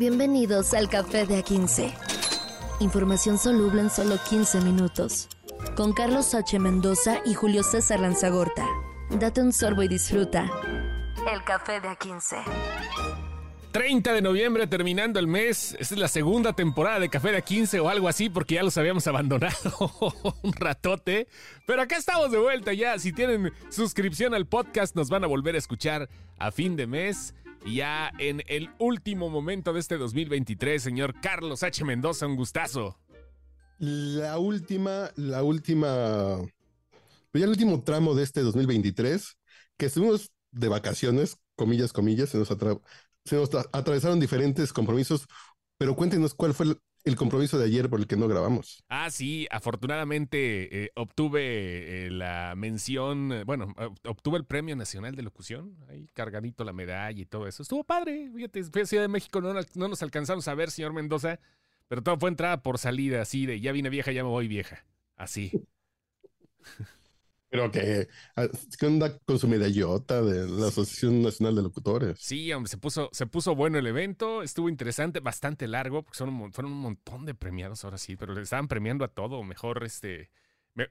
Bienvenidos al Café de A15. Información soluble en solo 15 minutos. Con Carlos H. Mendoza y Julio César Lanzagorta. Date un sorbo y disfruta. El Café de A15. 30 de noviembre terminando el mes. Esta es la segunda temporada de Café de A15 o algo así porque ya los habíamos abandonado un ratote. Pero acá estamos de vuelta ya. Si tienen suscripción al podcast nos van a volver a escuchar a fin de mes. Ya en el último momento de este 2023, señor Carlos H. Mendoza, un gustazo. La última, la última, pues ya el último tramo de este 2023, que estuvimos de vacaciones, comillas, comillas, se nos, se nos atravesaron diferentes compromisos, pero cuéntenos cuál fue el, compromiso de ayer por el que no grabamos. Ah, sí, afortunadamente eh, obtuve eh, la mención, eh, bueno, obtuve el Premio Nacional de Locución, ahí cargadito la medalla y todo eso. Estuvo padre, fíjate, fui a Ciudad de México, no, no nos alcanzamos a ver, señor Mendoza, pero todo fue entrada por salida, así de ya vine vieja, ya me voy vieja, así. Pero que, ah, ¿qué onda con su medallota de la Asociación Nacional de Locutores? Sí, hombre, se puso, se puso bueno el evento, estuvo interesante, bastante largo, porque son fueron un montón de premiados ahora sí, pero le estaban premiando a todo, mejor este,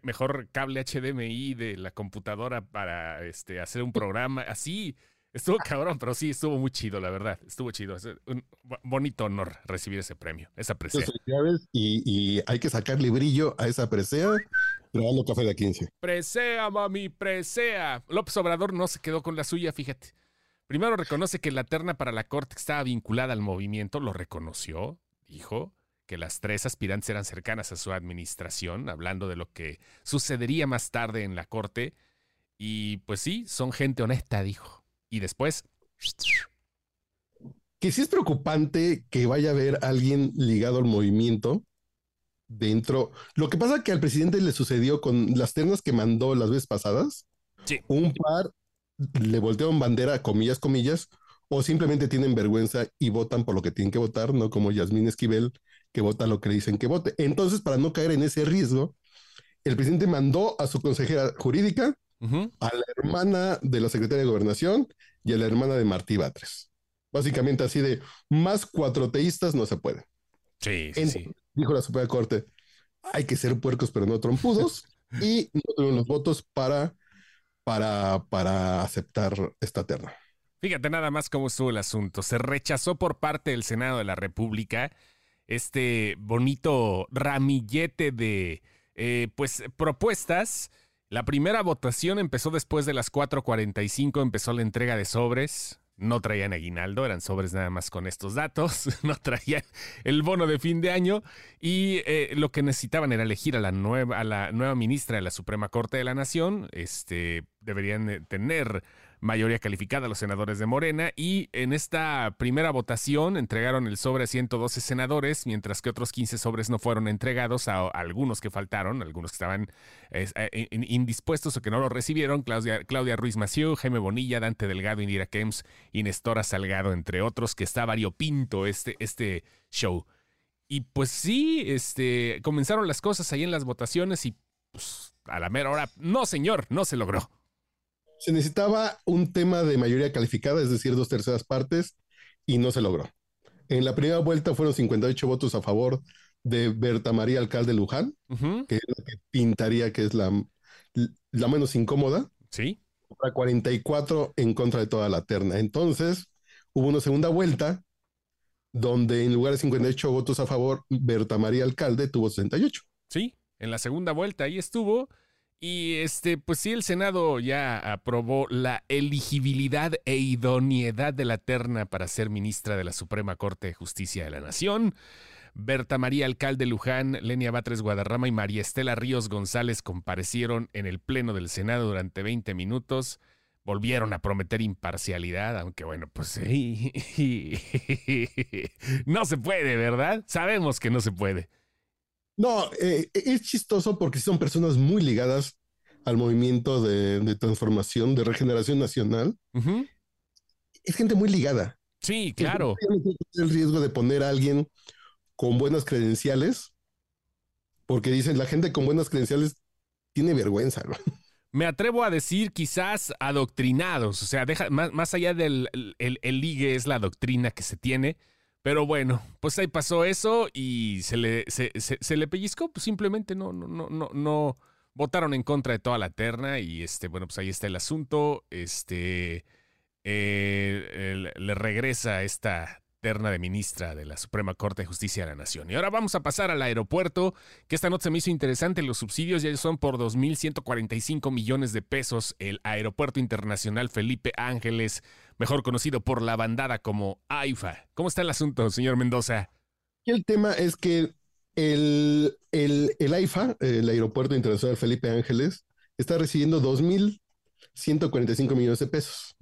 mejor cable HDMI de la computadora para este, hacer un programa, así. Estuvo cabrón, pero sí, estuvo muy chido, la verdad. Estuvo chido. Es un bonito honor recibir ese premio, esa presea. Y, y hay que sacarle brillo a esa presea Grabando café de 15. Presea, mami, presea. López Obrador no se quedó con la suya, fíjate. Primero reconoce que la terna para la corte estaba vinculada al movimiento, lo reconoció, dijo que las tres aspirantes eran cercanas a su administración, hablando de lo que sucedería más tarde en la corte. Y pues sí, son gente honesta, dijo. Y después... Que sí es preocupante que vaya a haber alguien ligado al movimiento dentro. Lo que pasa es que al presidente le sucedió con las ternas que mandó las veces pasadas. Sí. Un par le voltearon bandera, comillas, comillas, o simplemente tienen vergüenza y votan por lo que tienen que votar, no como Yasmín Esquivel, que vota lo que le dicen que vote. Entonces, para no caer en ese riesgo, el presidente mandó a su consejera jurídica, a la hermana de la secretaria de gobernación y a la hermana de Martí Batres. Básicamente así de más cuatro teístas no se puede. Sí, sí, sí dijo la Suprema Corte, hay que ser puercos pero no trompudos y no tuvieron los votos para, para, para aceptar esta terna. Fíjate nada más cómo estuvo el asunto. Se rechazó por parte del Senado de la República este bonito ramillete de eh, pues propuestas. La primera votación empezó después de las 4:45, empezó la entrega de sobres. No traían aguinaldo, eran sobres nada más con estos datos, no traían el bono de fin de año. Y eh, lo que necesitaban era elegir a la nueva, a la nueva ministra de la Suprema Corte de la Nación. Este, deberían tener mayoría calificada los senadores de Morena y en esta primera votación entregaron el sobre a 112 senadores, mientras que otros 15 sobres no fueron entregados a, algunos que faltaron, algunos que estaban eh, indispuestos o que no lo recibieron, Claudia, Claudia Ruiz Maciú, Jaime Bonilla, Dante Delgado, Indira Kems y Nestora Salgado, entre otros, que está variopinto este, este show. Y pues sí, este, comenzaron las cosas ahí en las votaciones y pues, a la mera hora, no señor, no se logró se necesitaba un tema de mayoría calificada, es decir, dos terceras partes, y no se logró. En la primera vuelta fueron 58 votos a favor de Berta María Alcalde Luján, que es la que pintaría que es la, la menos incómoda. Sí. Para 44 en contra de toda la terna. Entonces, hubo una segunda vuelta donde en lugar de 58 votos a favor, Berta María Alcalde tuvo 68. Sí, en la segunda vuelta ahí estuvo. Y este, pues sí, el Senado ya aprobó la elegibilidad e idoneidad de la terna para ser ministra de la Suprema Corte de Justicia de la Nación. Berta María Alcalde Luján, Lenia Batres Guadarrama y María Estela Ríos González comparecieron en el Pleno del Senado durante 20 minutos. Volvieron a prometer imparcialidad, aunque bueno, pues no se puede, ¿verdad? Sabemos que no se puede. No, eh, es chistoso porque son personas muy ligadas al movimiento de, transformación, de regeneración nacional. Es gente muy ligada. Sí, claro. El riesgo de poner a alguien con buenas credenciales, porque dicen la gente con buenas credenciales tiene vergüenza. Me atrevo a decir quizás adoctrinados, o sea, deja, más, allá del el ligue es la doctrina que se tiene Pero bueno, pues ahí pasó eso y se le, se, se, le pellizcó, pues simplemente no, no, no, no, no votaron en contra de toda la terna y este, bueno, pues ahí está el asunto. Este eh, le regresa esta terna de ministra de la Suprema Corte de Justicia de la Nación. Y ahora vamos a pasar al aeropuerto, que esta noche se me hizo interesante. Los subsidios ya son por 2.145 millones de pesos. El Aeropuerto Internacional Felipe Ángeles, mejor conocido por la bandada como AIFA. ¿Cómo está el asunto, señor Mendoza? El tema es que el, el, AIFA, el Aeropuerto Internacional Felipe Ángeles, está recibiendo 2.145 millones de pesos.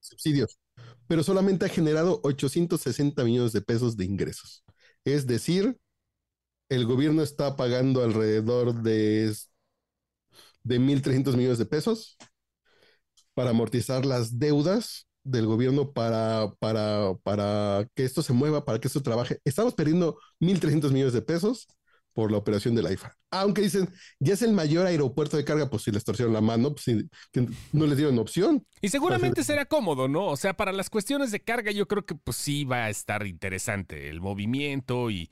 Subsidios pero solamente ha generado 860 millones de pesos de ingresos. Es decir, el gobierno está pagando alrededor de, de 1.300 millones de pesos para amortizar las deudas del gobierno para, para, para que esto se mueva, para que esto trabaje. Estamos perdiendo 1.300 millones de pesos por la operación del AIFA. Aunque dicen, ya es el mayor aeropuerto de carga, pues si les torcieron la mano, pues no les dieron opción. Y seguramente será cómodo, ¿no? O sea, para las cuestiones de carga yo creo que pues sí va a estar interesante el movimiento y,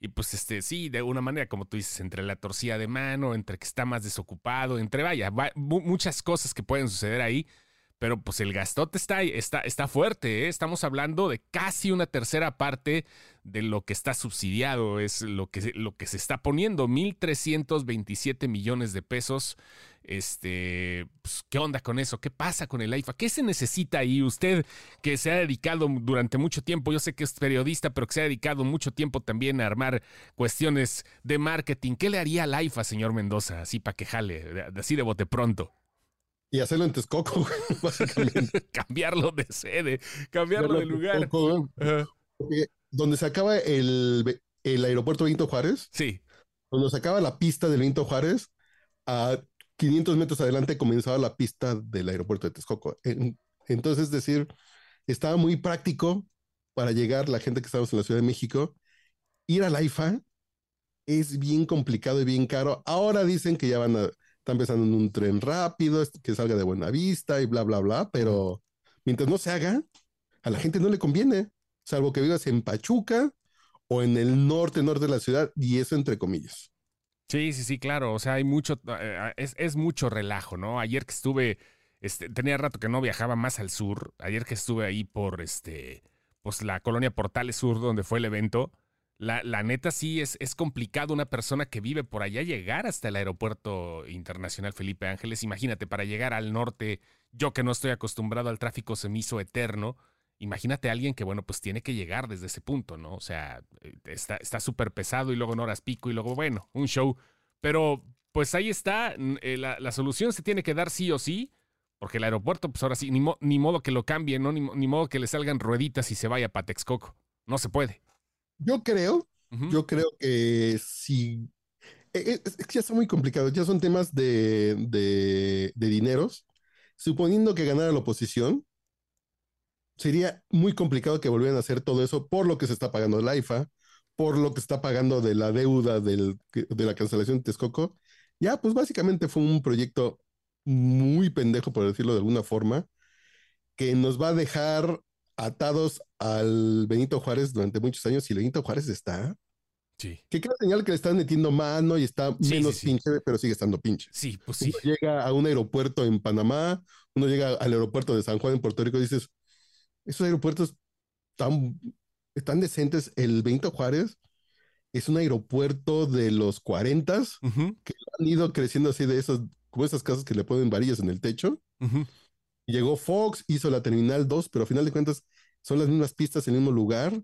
y pues este, sí, de una manera, como tú dices, entre la torcida de mano, entre que está más desocupado, entre vaya, muchas cosas que pueden suceder ahí pero pues el gastote está, está, está fuerte. ¿eh? Estamos hablando de casi una tercera parte de lo que está subsidiado, es lo que, lo que se está poniendo, 1.327 millones de pesos. Este, pues, ¿qué onda con eso? ¿Qué pasa con el AIFA? ¿Qué se necesita ahí? Usted que se ha dedicado durante mucho tiempo, yo sé que es periodista, pero que se ha dedicado mucho tiempo también a armar cuestiones de marketing. ¿Qué le haría al AIFA, señor Mendoza? Así para que jale, así de bote pronto. Y hacerlo en Texcoco, básicamente. cambiarlo de sede, cambiarlo, de lugar. Donde se acaba el, el aeropuerto Benito Juárez. Sí. Donde se acaba la pista del Benito Juárez, a 500 metros adelante comenzaba la pista del aeropuerto de Texcoco. Entonces, es decir, estaba muy práctico para llegar la gente que estamos en la Ciudad de México. Ir a la IFA es bien complicado y bien caro. Ahora dicen que ya van a están pensando en un tren rápido, que salga de buena vista y bla, bla, bla, pero mientras no se haga, a la gente no le conviene, salvo que vivas en Pachuca o en el norte, norte de la ciudad, y eso entre comillas. Sí, sí, sí, claro. O sea, hay mucho, eh, es, es mucho relajo, ¿no? Ayer que estuve, este, tenía rato que no viajaba más al sur. Ayer que estuve ahí por este, pues la colonia Portales Sur, donde fue el evento la, neta sí es, es complicado una persona que vive por allá llegar hasta el aeropuerto internacional Felipe Ángeles. Imagínate, para llegar al norte, yo que no estoy acostumbrado al tráfico semiso eterno, imagínate a alguien que, bueno, pues tiene que llegar desde ese punto, ¿no? O sea, eh, está súper pesado y luego en horas pico y luego, bueno, un show. Pero pues ahí está, eh, la, solución se tiene que dar sí o sí, porque el aeropuerto, pues ahora sí, ni, ni modo que lo cambien, ¿no? Ni, ni, modo que le salgan rueditas y se vaya para Texcoco. No se puede. Yo creo, yo creo que si e, e, es, que ya está muy complicado, ya son temas de, de, dineros. Suponiendo que ganara la oposición, sería muy complicado que volvieran a hacer todo eso por lo que se está pagando el AIFA, por lo que está pagando de la deuda del, de la cancelación de Texcoco. Ya, pues básicamente fue un proyecto muy pendejo, por decirlo de alguna forma, que nos va a dejar atados al Benito Juárez durante muchos años y Benito Juárez está. Sí. Que queda señal que le están metiendo mano y está menos pinche, pero sigue estando pinche. Sí, pues sí. Uno llega a un aeropuerto en Panamá, uno llega al aeropuerto de San Juan en Puerto Rico y dices, esos aeropuertos tan, están decentes. El Benito Juárez es un aeropuerto de los 40 que han ido creciendo así de esos, como esas casas que le ponen varillas en el techo. Llegó Fox, hizo la Terminal 2, pero a final de cuentas son las mismas pistas en el mismo lugar.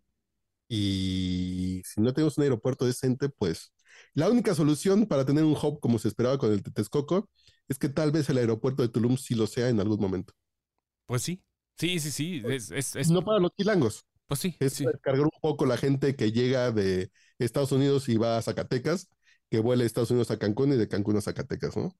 Y si no tenemos un aeropuerto decente, pues la única solución para tener un hub como se esperaba con el Texcoco es que tal vez el aeropuerto de Tulum sí lo sea en algún momento. Pues sí, sí, sí, sí. Es, No para los chilangos. Pues sí. Es sí. cargar un poco la gente que llega de Estados Unidos y va a Zacatecas, que vuela de Estados Unidos a Cancún y de Cancún a Zacatecas, ¿no?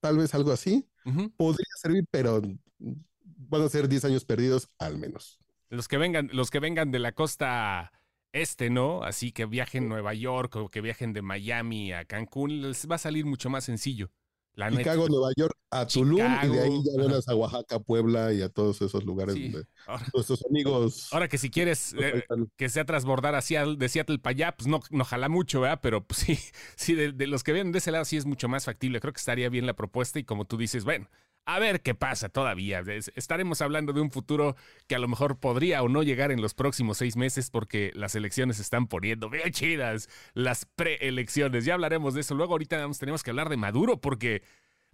Tal vez algo así podría servir, pero van a ser 10 años perdidos al menos. Los que vengan, los que vengan de la costa este, ¿no? Así que viajen a Nueva York o que viajen de Miami a Cancún, les va a salir mucho más sencillo. La. Chicago, Nueva York, a Tulum y de ahí ya vuelas a Oaxaca, Puebla y a todos esos lugares Sí. donde Ahora, nuestros amigos ahora que si quieres eh, que sea transbordar hacia de Seattle para allá, pues no, no jala mucho, ¿verdad? Pero pues, sí, sí de, de los que vienen de ese lado sí es mucho más factible. Creo que estaría bien la propuesta y como tú dices, bueno, a ver qué pasa todavía. Es- Estaremos hablando de un futuro que a lo mejor podría o no llegar en los próximos seis meses porque las elecciones se están poniendo bien chidas, las preelecciones. Ya hablaremos de eso. Luego ahorita tenemos que hablar de Maduro porque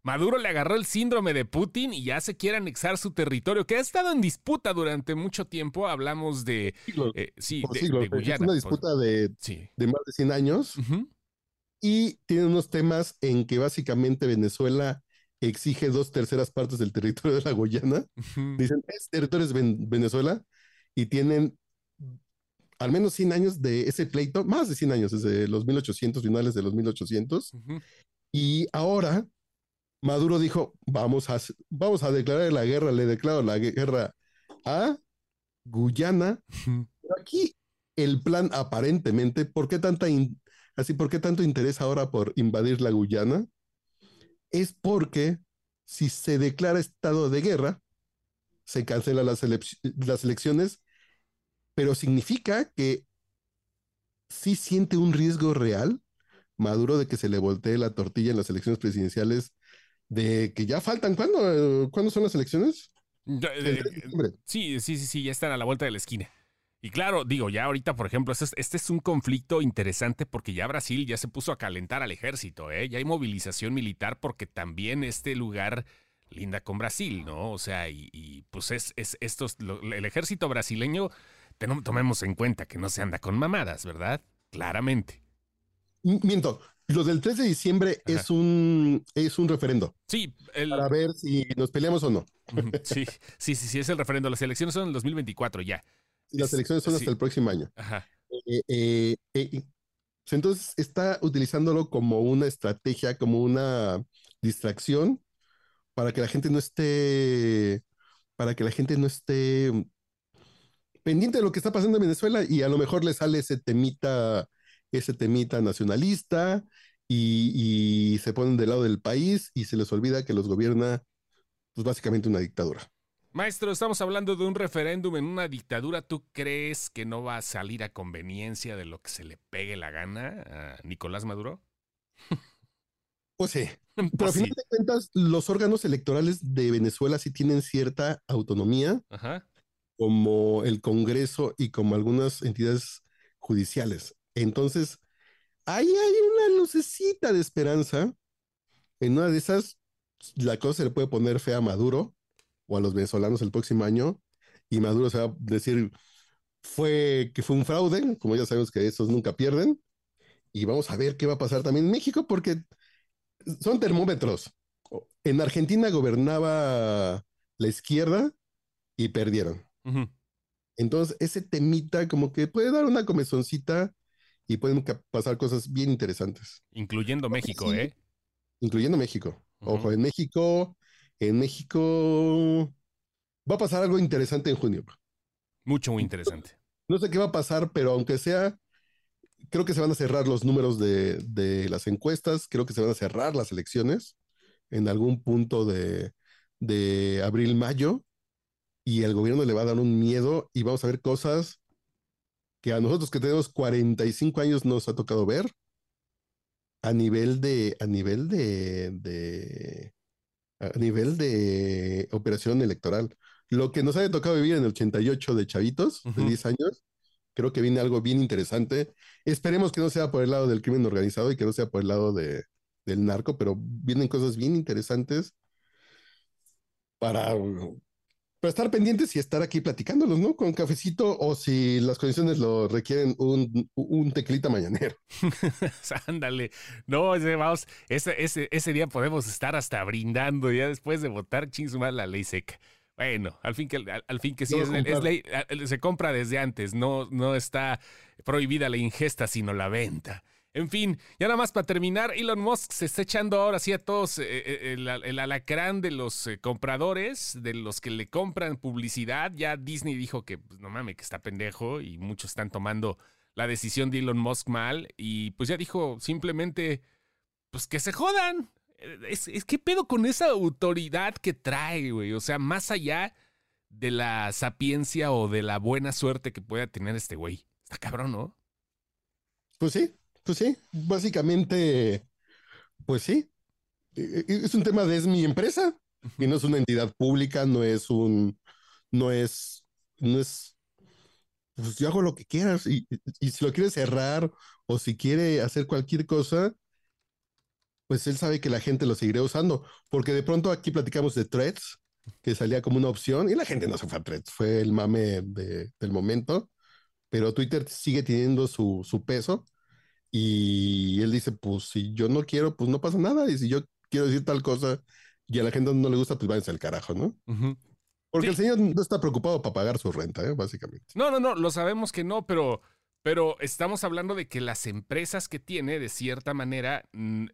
Maduro le agarró el síndrome de Putin y ya se quiere anexar su territorio, que ha estado en disputa durante mucho tiempo. Hablamos de, siglos, eh, sí, de, siglos. de Es Guyana. una por- disputa de, Sí. de más de 100 años y tiene unos temas en que básicamente Venezuela exige dos terceras partes del territorio de la Guyana. Dicen, es territorio de Ven- Venezuela y tienen al menos 100 años de ese pleito, más de 100 años, desde los 1800, finales de los 1800. Ujú. Y ahora Maduro dijo, vamos a, vamos a declarar la guerra, le declaro la guerra a Guyana. Pero aquí el plan aparentemente, ¿por qué tanta así, por qué tanto interés ahora por invadir la Guyana? Es porque si se declara estado de guerra, se cancelan las, las elecciones, pero significa que sí siente un riesgo real Maduro de que se le voltee la tortilla en las elecciones presidenciales, de que ya faltan, ¿cuándo, ¿cuándo son las elecciones? Eh, 3 de diciembre. Sí, sí, sí, sí, ya están a la vuelta de la esquina. Y claro, digo, ya ahorita, por ejemplo, este es, este es un conflicto interesante porque ya Brasil ya se puso a calentar al ejército, ¿eh? Ya hay movilización militar porque también este lugar linda con Brasil, ¿no? O sea, y, y, pues es, es estos, lo- el ejército brasileño, tenom- tomemos en cuenta que no se anda con mamadas, ¿verdad? Claramente. Miento, lo del 3 de diciembre Ajá. es un, es un referendo Sí, el, para ver si nos peleamos o no. Sí, sí, sí, sí, es el referendo. Las elecciones son en el 2024 ya. Y las Es- elecciones son hasta el próximo año. Ajá. Eh, eh, eh, pues entonces está utilizándolo como una estrategia, como una distracción para que la gente no esté, para que la gente no esté pendiente de lo que está pasando en Venezuela y a lo mejor le sale ese temita, ese temita nacionalista y, y se ponen del lado del país y se les olvida que los gobierna, pues básicamente una dictadura. Maestro, estamos hablando de un referéndum en una dictadura. ¿Tú crees que no va a salir a conveniencia de lo que se le pegue la gana a Nicolás Maduro? Pues sí, pero a Pues sí. final de cuentas, los órganos electorales de Venezuela sí tienen cierta autonomía, Ajá. como el Congreso y como algunas entidades judiciales. Entonces, ahí hay una lucecita de esperanza. En una de esas, la cosa se le puede poner fea a Maduro o a los venezolanos el próximo año, y Maduro se va a decir fue, que fue un fraude, como ya sabemos que esos nunca pierden, y vamos a ver qué va a pasar también en México, porque son termómetros. En Argentina gobernaba la izquierda y perdieron. Entonces, ese temita como que puede dar una comezoncita y pueden pasar cosas bien interesantes, Incluyendo México, sí. ¿eh? incluyendo México. Ojo, en México, en México va a pasar algo interesante en junio. Mucho, muy interesante. No sé qué va a pasar, pero aunque sea, creo que se van a cerrar los números de, de las encuestas, creo que se van a cerrar las elecciones en algún punto de, de abril, mayo, y el gobierno le va a dar un miedo y vamos a ver cosas que a nosotros que tenemos 45 años nos ha tocado ver a nivel de, a nivel de, de, a nivel de operación electoral. Lo que nos haya tocado vivir en el 88 de chavitos, de Ujú. 10 años, creo que viene algo bien interesante. Esperemos que no sea por el lado del crimen organizado y que no sea por el lado de, del narco, pero vienen cosas bien interesantes para, para estar pendientes y estar aquí platicándolos, ¿no? Con cafecito o si las condiciones lo requieren, un, un teclita mañanero. Ándale. No, ese, vamos, ese, ese, ese día podemos estar hasta brindando ya después de votar ching su madre, la ley seca. Bueno, al fin que, al, al fin que sí, No es, es ley, se compra desde antes, no, no está prohibida la ingesta, sino la venta. En fin, ya nada más para terminar, Elon Musk se está echando ahora sí a todos eh, eh, el, alacrán de los eh, compradores, de los que le compran publicidad. Ya Disney dijo que, pues, no mames, que está pendejo y muchos están tomando la decisión de Elon Musk mal. Y pues ya dijo simplemente, pues que se jodan. Es, es que pedo con esa autoridad que trae, güey. O sea, más allá de la sapiencia o de la buena suerte que pueda tener este güey. Está cabrón, ¿no? Pues sí, pues sí. Básicamente, pues sí. E, e, es un tema de es mi empresa y no es una entidad pública, no es un, no es, no es, pues yo hago lo que quieras y, y si lo quiere cerrar o si quiere hacer cualquier cosa, pues él sabe que la gente lo seguirá usando, porque de pronto aquí platicamos de threads, que salía como una opción y la gente no se fue a threads, fue el mame de, del momento, pero Twitter sigue teniendo su, su peso y él dice, pues si yo no quiero, pues no pasa nada, y si yo quiero decir tal cosa y a la gente no le gusta, pues váyanse al carajo, ¿no? Porque el señor no está preocupado para pagar su renta, ¿eh? básicamente. No, no, no, lo sabemos que no, pero pero estamos hablando de que las empresas que tiene, de cierta manera,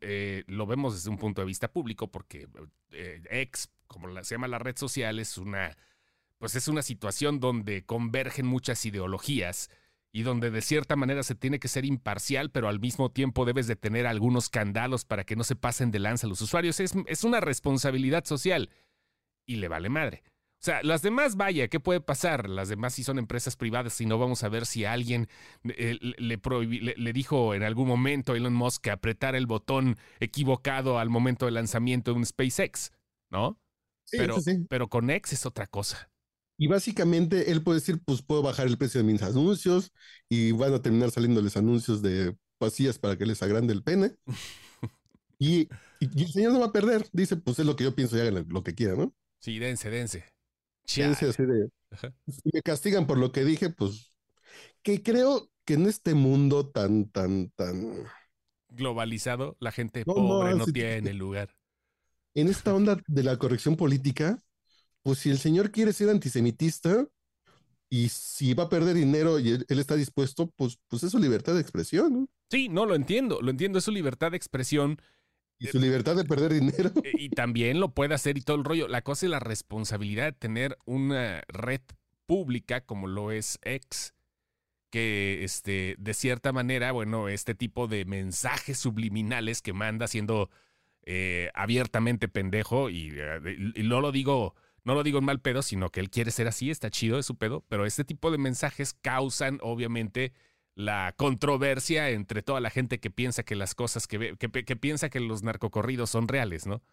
eh, lo vemos desde un punto de vista público, porque eh, X, como se llama la red social, es una, pues es una situación donde convergen muchas ideologías y donde de cierta manera se tiene que ser imparcial, pero al mismo tiempo debes de tener algunos candalos para que no se pasen de lanza a los usuarios. Es, es una responsabilidad social y le vale madre. O sea, las demás, vaya, ¿qué puede pasar? Las demás sí son empresas privadas y no vamos a ver si alguien eh, le, le, dijo en algún momento a Elon Musk que apretara el botón equivocado al momento del lanzamiento de un SpaceX, ¿no? Sí, pero, sí. pero con X es otra cosa. Y básicamente él puede decir, pues puedo bajar el precio de mis anuncios y van a terminar saliéndoles anuncios de pasillas para que les agrande el pene. y, y, el señor no va a perder. Dice, pues es lo que yo pienso y hagan lo que quiera, ¿no? Sí, dense, dense. Chale. Así de, si me castigan por lo que dije, pues que creo que en este mundo tan, tan, tan globalizado, la gente no, pobre no, no tiene lugar. En esta onda de la corrección política, pues si el señor quiere ser antisemitista y si va a perder dinero y él, él está dispuesto, pues, pues es su libertad de expresión, ¿no? Sí, no, lo entiendo, lo entiendo, es su libertad de expresión. Y su libertad de perder dinero. Y también lo puede hacer y todo el rollo. La cosa es la responsabilidad de tener una red pública como lo es X, que este, de cierta manera, bueno, este tipo de mensajes subliminales que manda siendo eh, abiertamente pendejo y, y, no lo digo... No lo digo en mal pedo, sino que él quiere ser así, está chido, es su pedo, pero este tipo de mensajes causan, obviamente, la controversia entre toda la gente que piensa que las cosas que, ve, que, que piensa que los narcocorridos son reales, ¿no?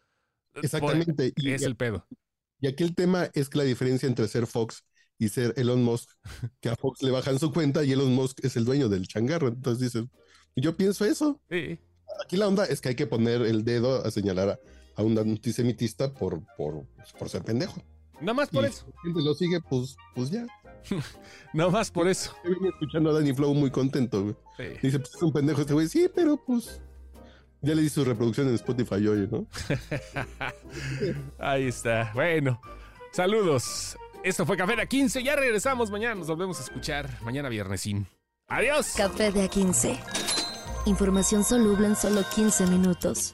Exactamente. Y, es el pedo. Y aquí el tema es que la diferencia entre ser Fox y ser Elon Musk, que a Fox le bajan su cuenta y Elon Musk es el dueño del changarro. Entonces dices, yo pienso eso. Sí. Aquí la onda es que hay que poner el dedo a señalar a, a un antisemitista por, por, por ser pendejo. Nada más por y eso. Si lo sigue, pues, pues ya. Nada más por eso. Yo vine escuchando a Danny Flow muy contento, güey. Sí. Dice, pues es un pendejo este güey. Sí, pero pues. Ya le di su reproducción en Spotify hoy, ¿no? Ahí está. Bueno, saludos. Esto fue Café de A15. Ya regresamos mañana. Nos volvemos a escuchar mañana viernesín. Adiós. Café de A15. Información soluble en solo 15 minutos.